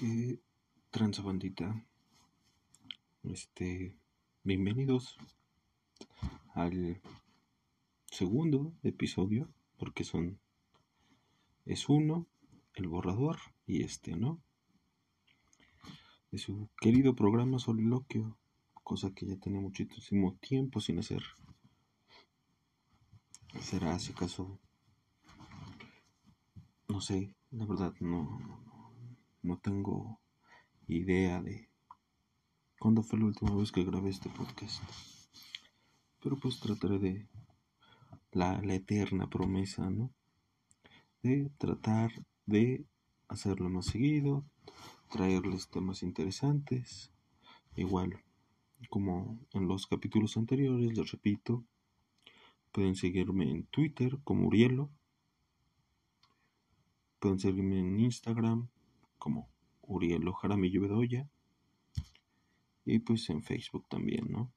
¿Qué tranza bandita? Este, bienvenidos al segundo episodio, porque son, es uno, el borrador, y este, ¿no? De su querido programa Soliloquio, cosa que ya tenía muchísimo tiempo sin hacer. ¿Será si acaso? No sé, la verdad no no tengo idea de cuándo fue la última vez que grabé este podcast. Pero pues trataré de la, eterna promesa, ¿no? De tratar de hacerlo más seguido, traerles temas interesantes. Igual, como en los capítulos anteriores, les repito, pueden seguirme en Twitter como Urielo. Pueden seguirme en Instagram como Uriel Jaramillo Bedoya. Y pues en Facebook también, ¿no?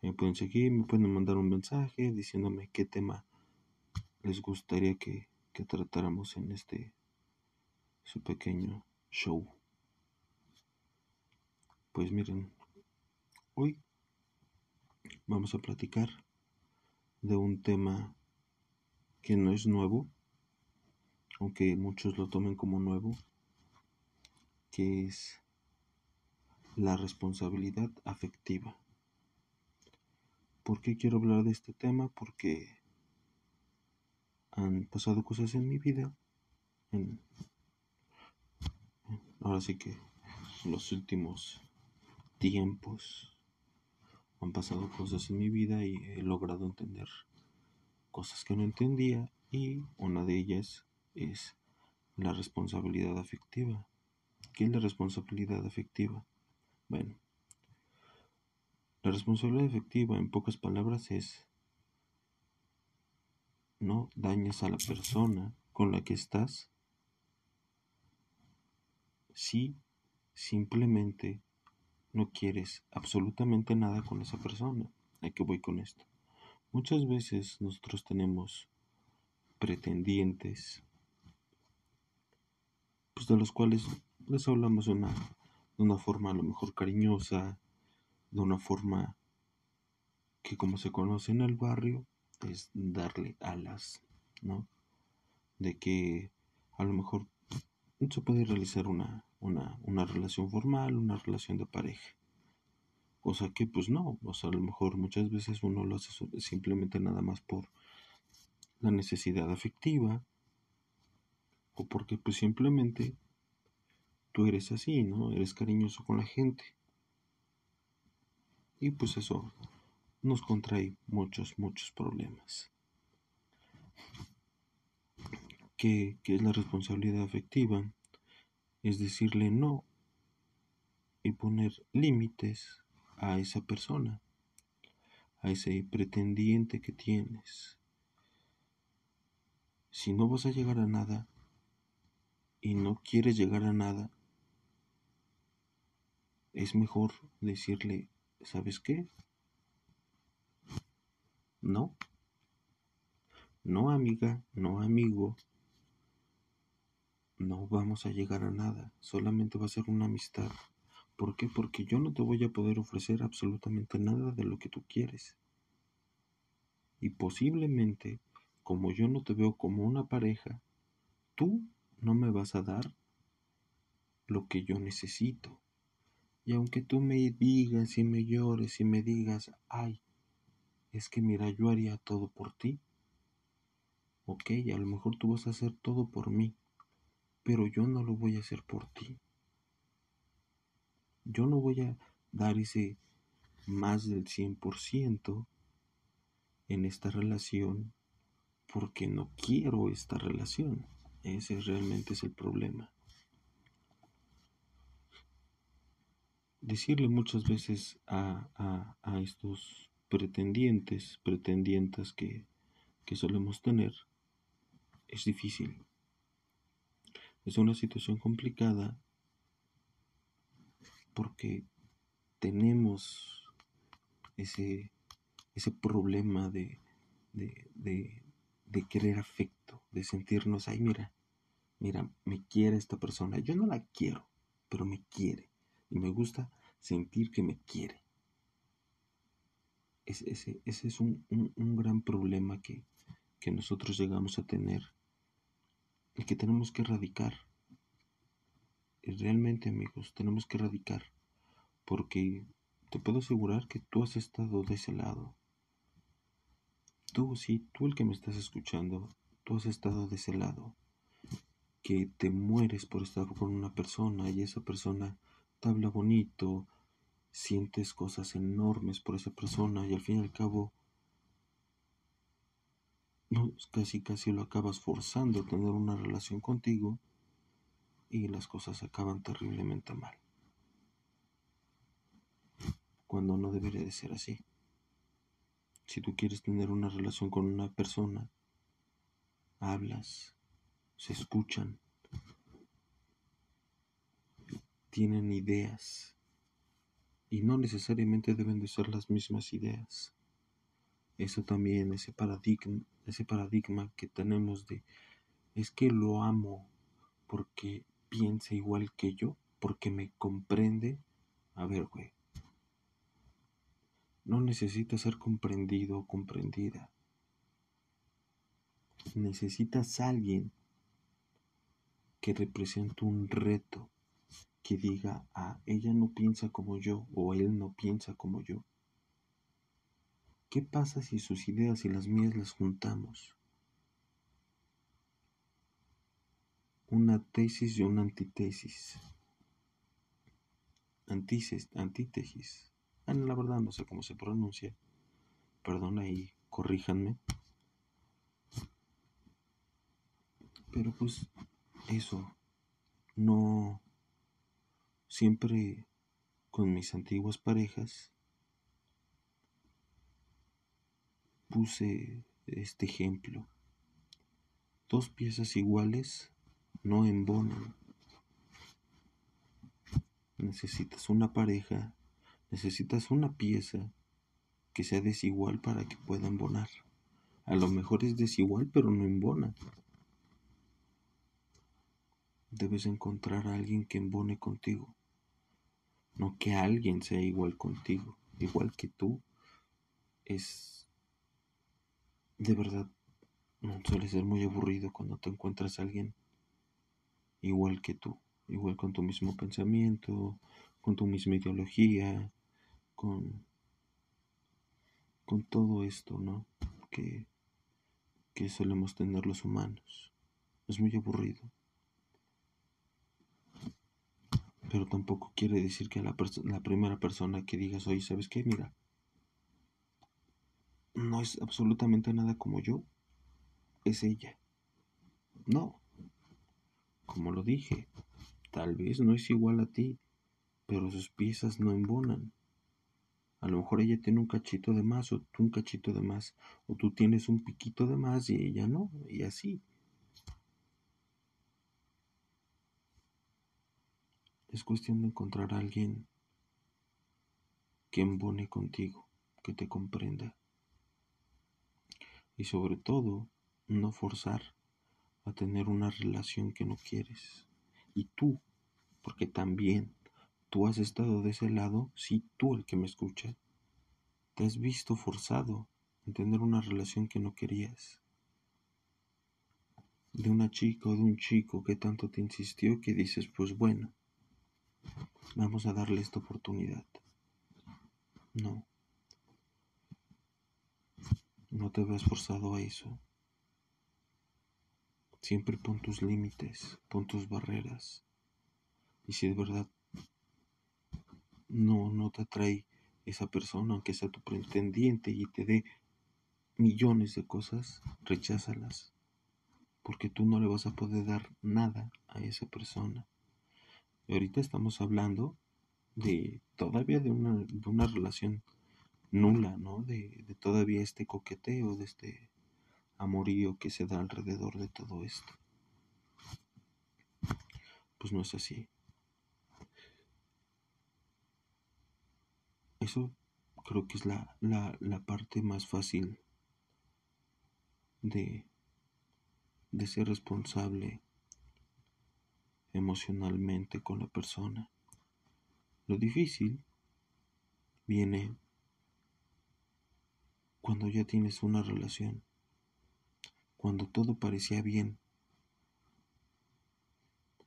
Me pueden seguir, me pueden mandar un mensaje diciéndome qué tema les gustaría que tratáramos en este su pequeño show. Pues miren, hoy vamos a platicar de un tema que no es nuevo, aunque muchos lo tomen como nuevo, que es la responsabilidad afectiva. ¿Por qué quiero hablar de este tema? Porque han pasado cosas en mi vida, ahora sí que en los últimos tiempos han pasado cosas en mi vida y he logrado entender cosas que no entendía y una de ellas es la responsabilidad afectiva. ¿Qué es la responsabilidad afectiva? Bueno, la responsabilidad afectiva en pocas palabras es no dañes a la persona con la que estás si simplemente no quieres absolutamente nada con esa persona. ¿A qué voy con esto? Muchas veces nosotros tenemos pretendientes pues, de los cuales les hablamos de una, de una forma a lo mejor cariñosa, de una forma que como se conoce en el barrio, es darle alas, ¿no? De que a lo mejor se puede realizar una, una, una relación formal, una relación de pareja. Cosa que pues no, o sea, a lo mejor muchas veces uno lo hace simplemente nada más por la necesidad afectiva, porque pues simplemente tú eres así, ¿no? Eres cariñoso con la gente. Y pues eso nos contrae muchos, muchos problemas. ¿Qué, ¿Qué, es la responsabilidad afectiva? Es decirle no y poner límites a esa persona, a ese pretendiente que tienes. Si no vas a llegar a nada, y no quieres llegar a nada, es mejor decirle, ¿sabes qué? No. No, amiga, no, amigo. No vamos a llegar a nada, solamente va a ser una amistad. ¿Por qué? Porque yo no te voy a poder ofrecer absolutamente nada de lo que tú quieres. Y posiblemente, como yo no te veo como una pareja, tú no me vas a dar lo que yo necesito. Y aunque tú me digas y me llores y me digas, ay, es que mira, yo haría todo por ti. Ok, a lo mejor tú vas a hacer todo por mí, pero yo no lo voy a hacer por ti. Yo no voy a dar ese más del 100% en esta relación porque no quiero esta relación. Ese realmente es el problema. Decirle muchas veces a, a, estos pretendientes, pretendientas que, que solemos tener, es difícil. Es una situación complicada porque tenemos ese, ese problema de, de, de, de querer afecto, de sentirnos, ay mira, mira, me quiere esta persona. Yo no la quiero, pero me quiere. Y me gusta sentir que me quiere. Ese, es un, gran problema que, que nosotros llegamos a tener y que tenemos que erradicar. Y realmente, amigos, tenemos que erradicar. Porque te puedo asegurar que tú has estado de ese lado. Tú, sí, tú el que me estás escuchando, tú has estado de ese lado. Que te mueres por estar con una persona y esa persona te habla bonito, sientes cosas enormes por esa persona y al fin y al cabo no, casi casi lo acabas forzando a tener una relación contigo y las cosas acaban terriblemente mal. Cuando no debería de ser así. Si tú quieres tener una relación con una persona, hablas, se escuchan, tienen ideas, y no necesariamente deben de ser las mismas ideas. Eso también, ese paradigma, ese paradigma que tenemos de es que lo amo porque piensa igual que yo, porque me comprende. A ver, güey. No necesitas ser comprendido o comprendida. Necesitas alguien que represente un reto, que diga, ah, ella no piensa como yo o él no piensa como yo. ¿Qué pasa si sus ideas y las mías las juntamos? Una tesis y una antitesis. Antítesis. antítesis. Ah, la verdad no sé cómo se pronuncia. Perdón ahí, corríjanme. Pero pues eso no siempre con mis antiguas parejas puse este ejemplo. Dos piezas iguales no embonan. Necesitas una pareja, necesitas una pieza que sea desigual para que pueda embonar. A lo mejor es desigual, pero no embona. Debes encontrar a alguien que embone contigo no que alguien sea igual contigo, igual que tú, es de verdad, suele ser muy aburrido cuando te encuentras a alguien igual que tú, igual con tu mismo pensamiento, con tu misma ideología, con, con todo esto, ¿no? Que, que solemos tener los humanos. Es muy aburrido. Pero tampoco quiere decir que la, la primera persona que digas, oye, ¿sabes qué? Mira, no es absolutamente nada como yo, es ella. No, como lo dije, tal vez no es igual a ti, pero sus piezas no embonan. A lo mejor ella tiene un cachito de más o tú un cachito de más, o tú tienes un piquito de más y ella no, y así. Es cuestión de encontrar a alguien que embone contigo, que te comprenda. Y sobre todo, no forzar a tener una relación que no quieres. Y tú, porque también tú has estado de ese lado, sí, tú el que me escucha, te has visto forzado a tener una relación que no querías. De una chica o de un chico que tanto te insistió que dices, pues bueno, Vamos a darle esta oportunidad. No. No te veas forzado a eso. Siempre pon tus límites, pon tus barreras. Y si de verdad no, no te atrae esa persona, aunque sea tu pretendiente y te dé millones de cosas, recházalas. Porque tú no le vas a poder dar nada a esa persona. Y ahorita estamos hablando de todavía de una, de una relación nula, ¿no? De, de, todavía este coqueteo, de este amorío que se da alrededor de todo esto. Pues no es así. Eso creo que es la, la, la parte más fácil de, de ser responsable emocionalmente con la persona. Lo difícil viene cuando ya tienes una relación, cuando todo parecía bien.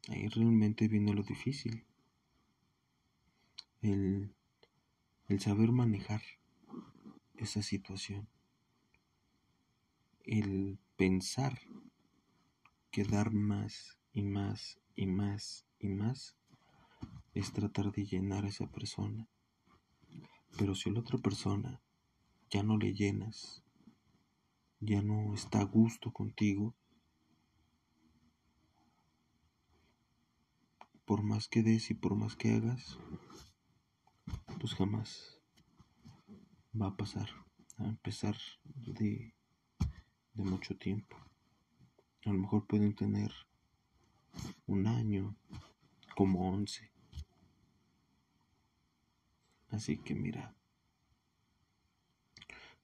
Ahí realmente viene lo difícil. El, el saber manejar esa situación. El pensar que dar más y más y más y más es tratar de llenar a esa persona. Pero si la otra persona ya no le llenas, ya no está a gusto contigo, por más que des y por más que hagas, pues jamás va a pasar, a empezar de, de mucho tiempo. A lo mejor pueden tener un año, como once. Así que mira,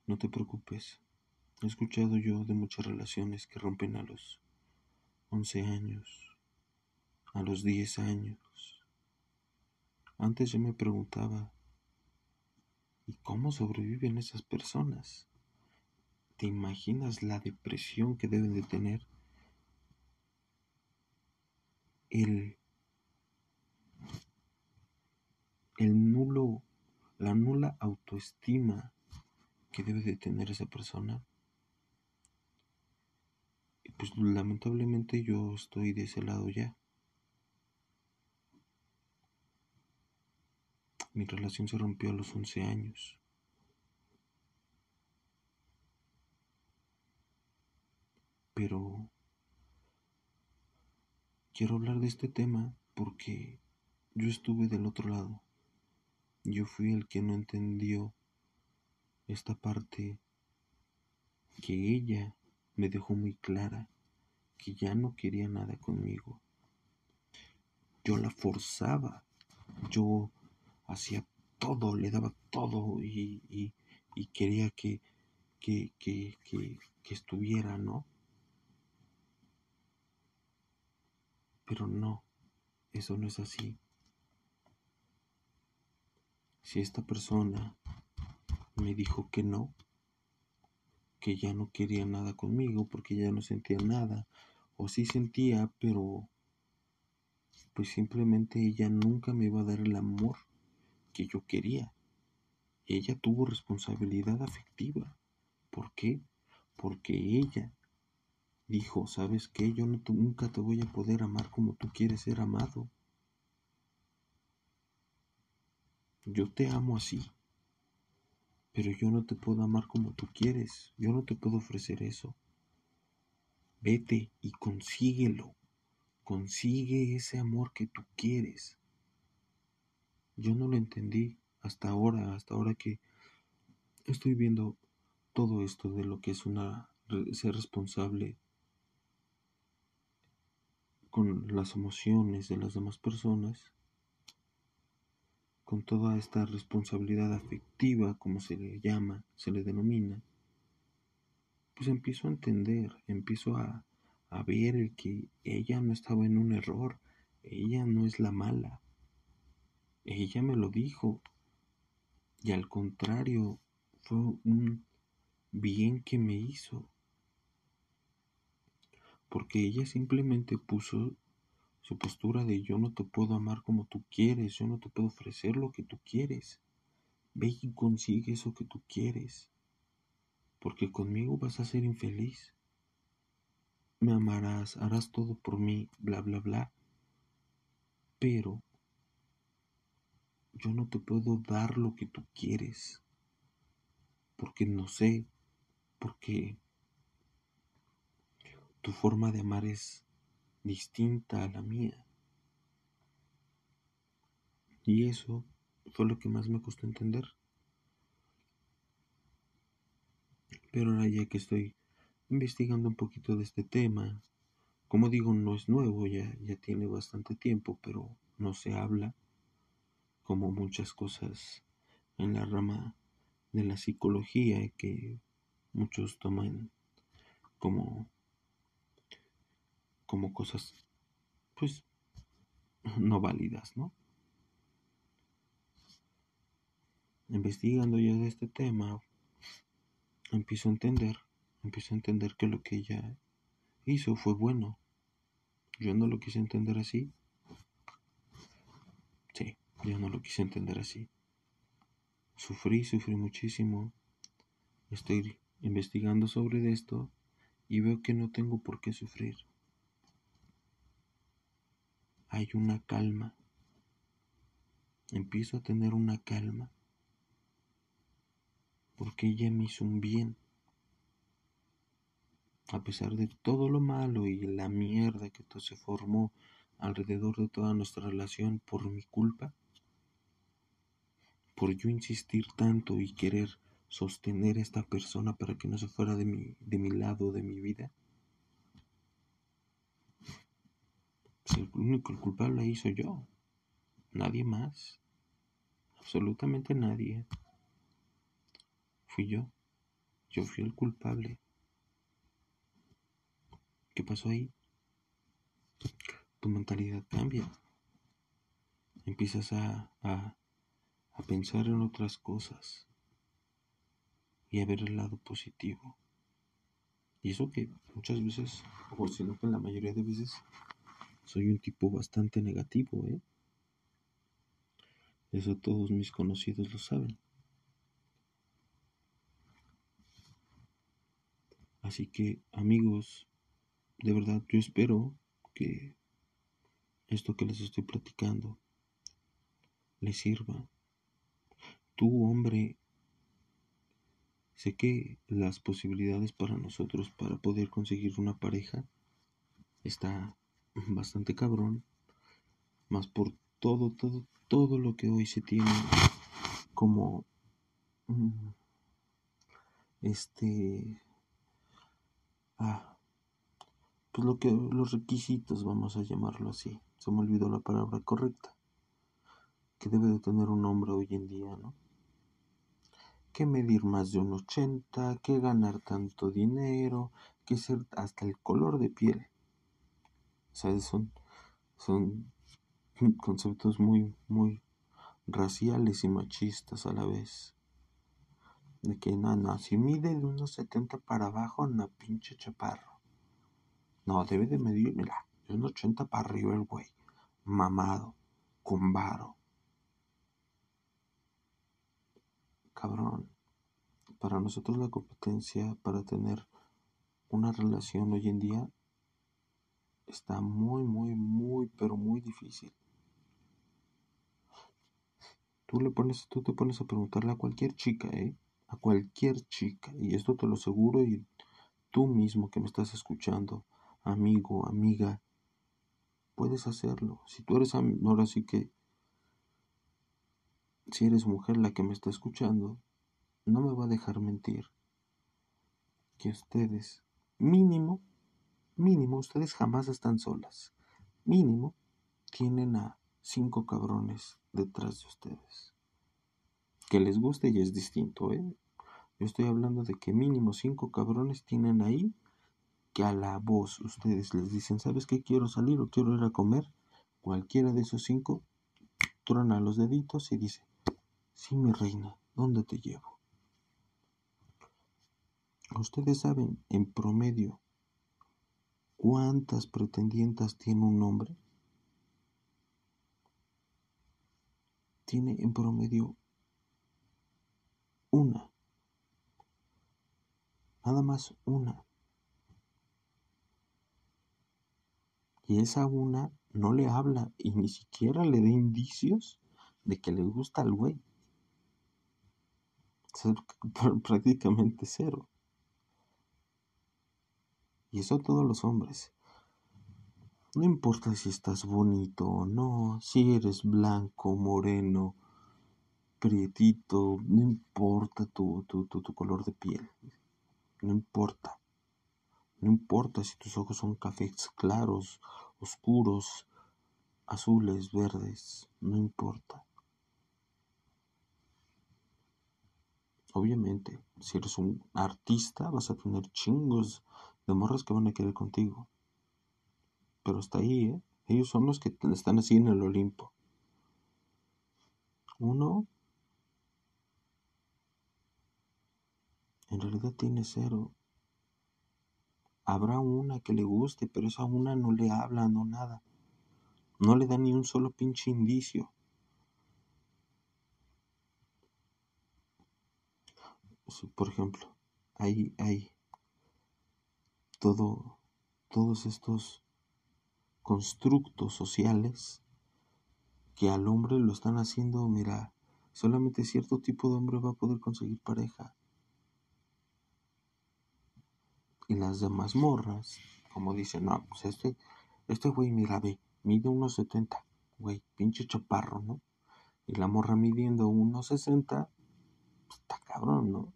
no te preocupes. He escuchado yo de muchas relaciones que rompen a los once años, a los diez años. Antes yo me preguntaba, ¿y cómo sobreviven esas personas? ¿Te imaginas la depresión que deben de tener? El, el nulo, la nula autoestima que debe de tener esa persona. Y pues lamentablemente yo estoy de ese lado ya. Mi relación se rompió a los 11 años. Pero quiero hablar de este tema porque yo estuve del otro lado. Yo fui el que no entendió esta parte que ella me dejó muy clara que ya no quería nada conmigo. Yo la forzaba, yo hacía todo, le daba todo y, quería que, que, que, que estuviera, ¿no? Pero no, eso no es así. Si esta persona me dijo que no, que ya no quería nada conmigo porque ya no sentía nada, o sí sentía, pero pues simplemente ella nunca me iba a dar el amor que yo quería. Ella tuvo responsabilidad afectiva. ¿Por qué? Porque ella dijo, ¿sabes qué? Yo nunca te voy a poder amar como tú quieres ser amado. Yo te amo así, pero yo no te puedo amar como tú quieres. Yo no te puedo ofrecer eso. Vete y consíguelo. Consigue ese amor que tú quieres. Yo no lo entendí hasta ahora, hasta ahora que estoy viendo todo esto de lo que es una ser responsable con las emociones de las demás personas, con toda esta responsabilidad afectiva, como se le llama, se le denomina, pues empiezo a entender, empiezo a, ver que ella no estaba en un error, ella no es la mala, ella me lo dijo, y al contrario, fue un bien que me hizo porque ella simplemente puso su postura de yo no te puedo amar como tú quieres, yo no te puedo ofrecer lo que tú quieres. Ve y consigue eso que tú quieres, porque conmigo vas a ser infeliz. Me amarás, harás todo por mí, bla, bla, bla. Pero yo no te puedo dar lo que tú quieres, porque no sé, porque tu forma de amar es distinta a la mía. Y eso fue lo que más me costó entender. Pero ahora ya que estoy investigando un poquito de este tema, como digo, no es nuevo, ya, ya tiene bastante tiempo, pero no se habla como muchas cosas en la rama de la psicología que muchos toman como como cosas pues no válidas, ¿no? Investigando ya de este tema, empiezo a entender, empiezo a entender que lo que ella hizo fue bueno. Yo no lo quise entender así. Sí, yo no lo quise entender así. Sufrí, sufrí muchísimo. Estoy investigando sobre esto y veo que no tengo por qué sufrir. Hay una calma. Empiezo a tener una calma porque ella me hizo un bien. A pesar de todo lo malo y la mierda que todo se formó alrededor de toda nuestra relación por mi culpa, por yo insistir tanto y querer sostener a esta persona para que no se fuera de mi, de mi lado, de mi vida. Único culpable ahí soy yo, nadie más, absolutamente nadie. Fui yo, yo fui el culpable. ¿Qué pasó ahí? Tu mentalidad cambia. Empiezas a, a, a pensar en otras cosas y a ver el lado positivo. Y eso que muchas veces, o si no que la mayoría de veces, soy un tipo bastante negativo, ¿eh? Eso todos mis conocidos lo saben. Así que amigos, de verdad yo espero que esto que les estoy platicando les sirva. Tú, hombre, Sé que las posibilidades para nosotros para poder conseguir una pareja está bastante cabrón, más por todo, todo, todo lo que hoy se tiene como mm, este ah, pues lo que los requisitos vamos a llamarlo así. Se me olvidó la palabra correcta que debe de tener un hombre hoy en día no que medir más de un 80, que ganar tanto dinero, que ser hasta el color de piel. ¿Sabes? Son, son conceptos muy, muy raciales y machistas a la vez. De que no, no, si mide de unos 70 para abajo, no, pinche chaparro. No, debe de medir, mira, de unos 80 para arriba el güey. Mamado, con varo. cabrón. Para nosotros la competencia para tener una relación hoy en día está muy, muy, muy, pero muy difícil. Tú le pones, tú te pones a preguntarle a cualquier chica, ¿eh? A cualquier chica. Y esto te lo aseguro y tú mismo que me estás escuchando, amigo, amiga, puedes hacerlo. Si tú eres, ahora sí que si eres mujer la que me está escuchando, no me va a dejar mentir que ustedes, mínimo, mínimo, ustedes jamás están solas. Mínimo, tienen a cinco cabrones detrás de ustedes. Que les guste y es distinto, ¿eh? Yo estoy hablando de que mínimo cinco cabrones tienen ahí que a la voz ustedes les dicen, ¿sabes qué? Quiero salir o quiero ir a comer. Cualquiera de esos cinco trona los deditos y dice, Sí, mi reina, ¿dónde te llevo? Ustedes saben, en promedio, ¿cuántas pretendientas tiene un hombre? Tiene en promedio una. Nada más una. Y esa una no le habla y ni siquiera le da indicios de que le gusta al güey prácticamente cero. Y eso todos los hombres. No importa si estás bonito o no, si eres blanco, moreno, prietito, no importa tu, tu, tu, tu color de piel. No importa. No importa si tus ojos son cafés claros, oscuros, azules, verdes. No importa. Obviamente, si eres un artista, vas a tener chingos de morras que van a querer contigo. Pero hasta ahí, ¿eh? Ellos son los que están así en el Olimpo. Uno en realidad tiene cero. Habrá una que le guste, pero esa una no le habla, no nada. No le da ni un solo pinche indicio. por ejemplo, hay, hay todo, todos estos constructos sociales que al hombre lo están haciendo, mira, solamente cierto tipo de hombre va a poder conseguir pareja. Y las demás morras, como dicen, no, pues este, este güey, mira, ve, mide unos 70, güey, pinche chaparro, ¿no? Y la morra midiendo unos 60, pues está cabrón, ¿no?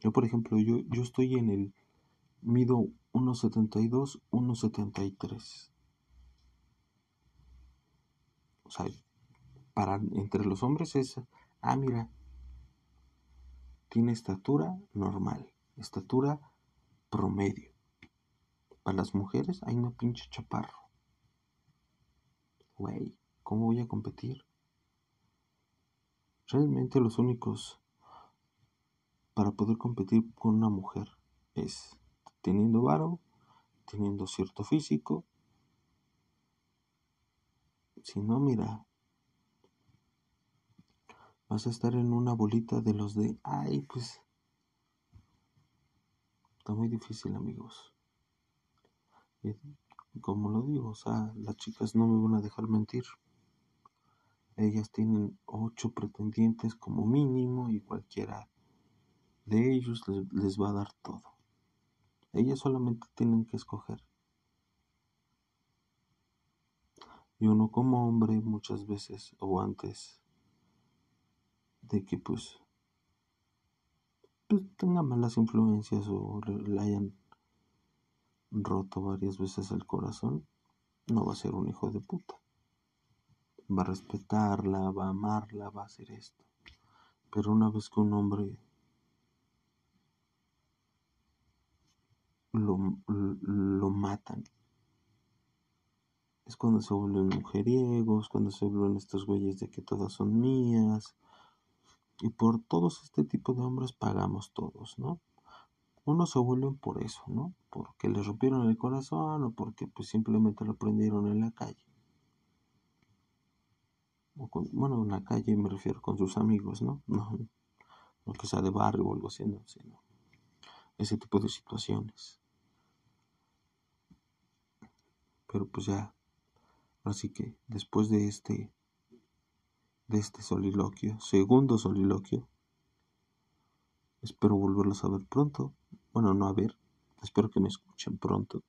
Yo, por ejemplo, yo, yo estoy en el, mido 1,72, 1,73. O sea, para entre los hombres es, ah, mira, tiene estatura normal estatura promedio. Para las mujeres hay una pinche chaparro. Güey, ¿cómo voy a competir? Realmente los únicos para poder competir con una mujer es teniendo varo, teniendo cierto físico. Si no, mira, vas a estar en una bolita de los de, ay, pues Está muy difícil, amigos. Y como lo digo, o sea, las chicas no me van a dejar mentir. Ellas tienen ocho pretendientes como mínimo y cualquiera de ellos les, va a dar todo. Ellas solamente tienen que escoger. Y uno como hombre muchas veces o antes de que pues pues, tenga malas influencias o le hayan roto varias veces el corazón, no va a ser un hijo de puta. Va a respetarla, va a amarla, va a hacer esto. Pero una vez que un hombre lo, lo matan, es cuando se vuelven mujeriegos, cuando se vuelven estos güeyes de que todas son mías, y por todos este tipo de hombres pagamos todos, ¿no? Unos se vuelven por eso, ¿no? Porque les rompieron el corazón o porque pues simplemente lo prendieron en la calle. bueno, en la calle me refiero con sus amigos, ¿no? No, no que sea de barrio o algo así, no, ese tipo de situaciones. Pero pues ya, así que después de este de este soliloquio, segundo soliloquio. Espero volverlos a ver pronto. Bueno, no a ver, espero que me escuchen pronto.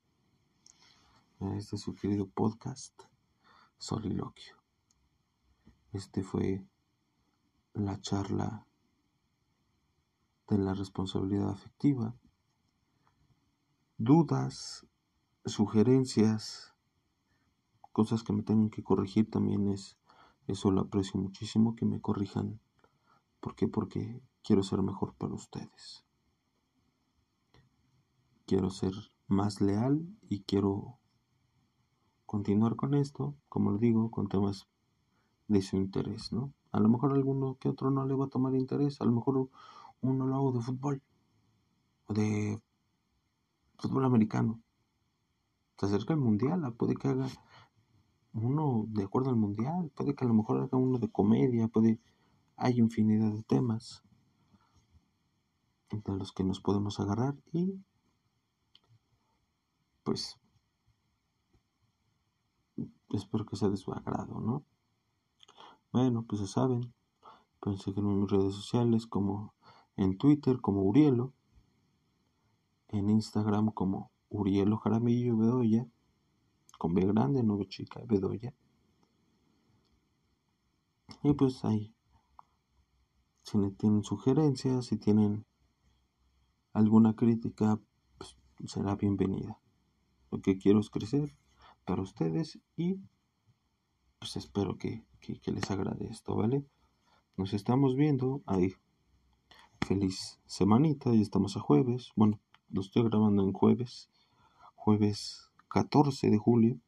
Este es su querido podcast, Soliloquio. Este fue la charla de la responsabilidad afectiva. Dudas, sugerencias, cosas que me tengan que corregir también es eso lo aprecio muchísimo que me corrijan. ¿Por qué? Porque quiero ser mejor para ustedes. Quiero ser más leal y quiero continuar con esto, como lo digo, con temas de su interés, ¿no? A lo mejor alguno que otro no le va a tomar interés, a lo mejor uno lo hago de fútbol, o de fútbol americano. Se acerca el mundial, puede que haga uno de acuerdo al mundial, puede que a lo mejor haga uno de comedia, puede, hay infinidad de temas entre los que nos podemos agarrar y pues espero que sea de su agrado, ¿no? Bueno, pues ya saben, pueden seguirme en mis redes sociales como en Twitter como Urielo, en Instagram como Urielo Jaramillo Bedoya con B grande, no chica, Bedoya. Y pues ahí, si tienen sugerencias, si tienen alguna crítica, pues será bienvenida. Lo que quiero es crecer para ustedes y pues espero que, que les agrade esto, ¿vale? Nos estamos viendo ahí. Feliz semanita, y estamos a jueves. Bueno, lo estoy grabando en jueves. Jueves 14 de julio.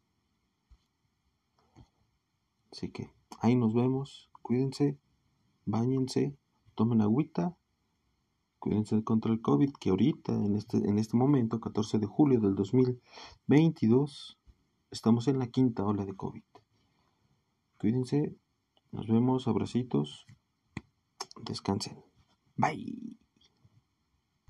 Así que ahí nos vemos. Cuídense, bañense, tomen agüita. Cuídense contra el COVID, que ahorita, en este, en este momento, 14 de julio del 2022, estamos en la quinta ola de COVID. Cuídense, nos vemos, abracitos, descansen. Bye.